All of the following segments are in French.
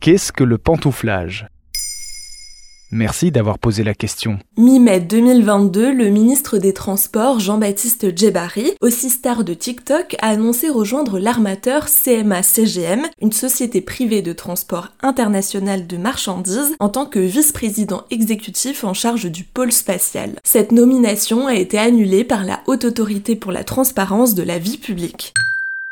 Qu'est-ce que le pantouflage? Merci d'avoir posé la question. Mi-mai 2022, le ministre des Transports, Jean-Baptiste Djebari, aussi star de TikTok, a annoncé rejoindre l'armateur CMA-CGM, une société privée de transport international de marchandises, en tant que vice-président exécutif en charge du pôle spatial. Cette nomination a été annulée par la Haute Autorité pour la transparence de la vie publique.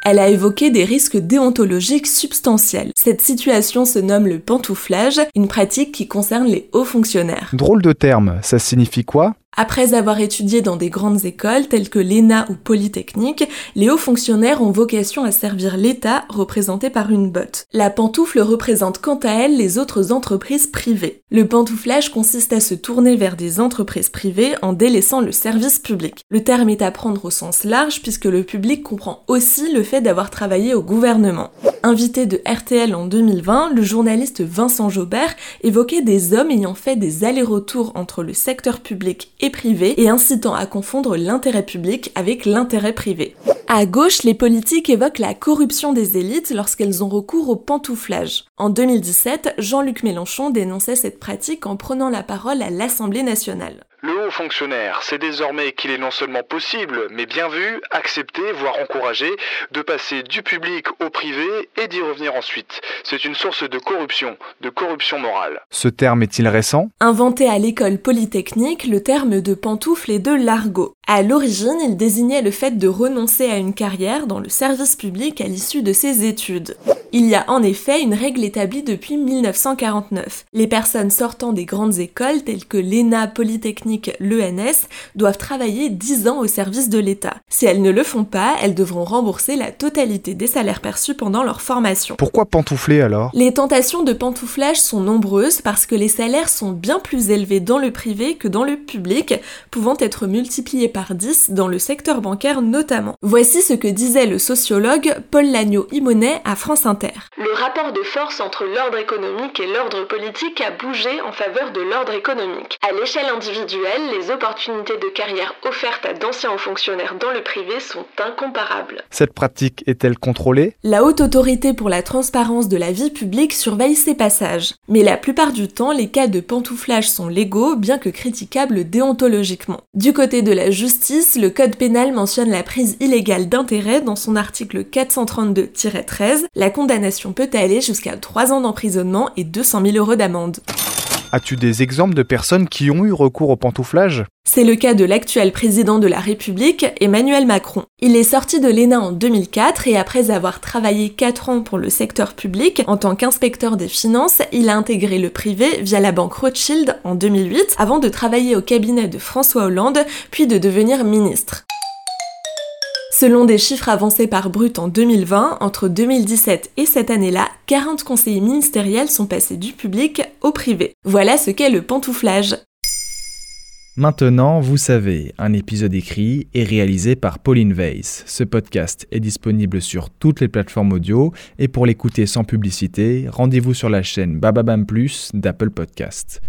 Elle a évoqué des risques déontologiques substantiels. Cette situation se nomme le pantouflage, une pratique qui concerne les hauts fonctionnaires. Drôle de terme, ça signifie quoi? Après avoir étudié dans des grandes écoles telles que l'ENA ou Polytechnique, les hauts fonctionnaires ont vocation à servir l'État représenté par une botte. La pantoufle représente quant à elle les autres entreprises privées. Le pantouflage consiste à se tourner vers des entreprises privées en délaissant le service public. Le terme est à prendre au sens large puisque le public comprend aussi le fait d'avoir travaillé au gouvernement. Invité de RTL en 2020, le journaliste Vincent Jaubert évoquait des hommes ayant fait des allers-retours entre le secteur public privé et incitant à confondre l'intérêt public avec l'intérêt privé. À gauche, les politiques évoquent la corruption des élites lorsqu'elles ont recours au pantouflage. En 2017, Jean-Luc Mélenchon dénonçait cette pratique en prenant la parole à l'Assemblée nationale. Le haut fonctionnaire, c'est désormais qu'il est non seulement possible, mais bien vu, accepté, voire encouragé, de passer du public au privé et d'y revenir ensuite. C'est une source de corruption, de corruption morale. Ce terme est-il récent? Inventé à l'école polytechnique, le terme de pantoufle est de l'argot. À l'origine, il désignait le fait de renoncer à une carrière dans le service public à l'issue de ses études. Il y a en effet une règle établie depuis 1949. Les personnes sortant des grandes écoles telles que l'ENA, Polytechnique, l'ENS doivent travailler 10 ans au service de l'État. Si elles ne le font pas, elles devront rembourser la totalité des salaires perçus pendant leur formation. Pourquoi pantoufler alors? Les tentations de pantouflage sont nombreuses parce que les salaires sont bien plus élevés dans le privé que dans le public, pouvant être multipliés par 10 dans le secteur bancaire notamment. Voici ce que disait le sociologue Paul Lagneau-Imonet à France Inter. Le rapport de force entre l'ordre économique et l'ordre politique a bougé en faveur de l'ordre économique. À l'échelle individuelle, les opportunités de carrière offertes à d'anciens hauts fonctionnaires dans le privé sont incomparables. Cette pratique est-elle contrôlée? La Haute Autorité pour la transparence de la vie publique surveille ces passages. Mais la plupart du temps, les cas de pantouflage sont légaux, bien que critiquables déontologiquement. Du côté de la justice, le Code pénal mentionne la prise illégale d'intérêt dans son article 432-13. La condamnation peut aller jusqu'à 3 ans d'emprisonnement et 200 000 euros d'amende. As-tu des exemples de personnes qui ont eu recours au pantouflage? C'est le cas de l'actuel président de la République, Emmanuel Macron. Il est sorti de l'ENA en 2004 et après avoir travaillé 4 ans pour le secteur public en tant qu'inspecteur des finances, il a intégré le privé via la banque Rothschild en 2008 avant de travailler au cabinet de François Hollande puis de devenir ministre. Selon des chiffres avancés par Brut en 2020, entre 2017 et cette année-là, 40 conseillers ministériels sont passés du public au privé. Voilà ce qu'est le pantouflage. Maintenant, vous savez, un épisode écrit et réalisé par Pauline Weiss. Ce podcast est disponible sur toutes les plateformes audio et pour l'écouter sans publicité, rendez-vous sur la chaîne Bababam Plus d'Apple Podcast.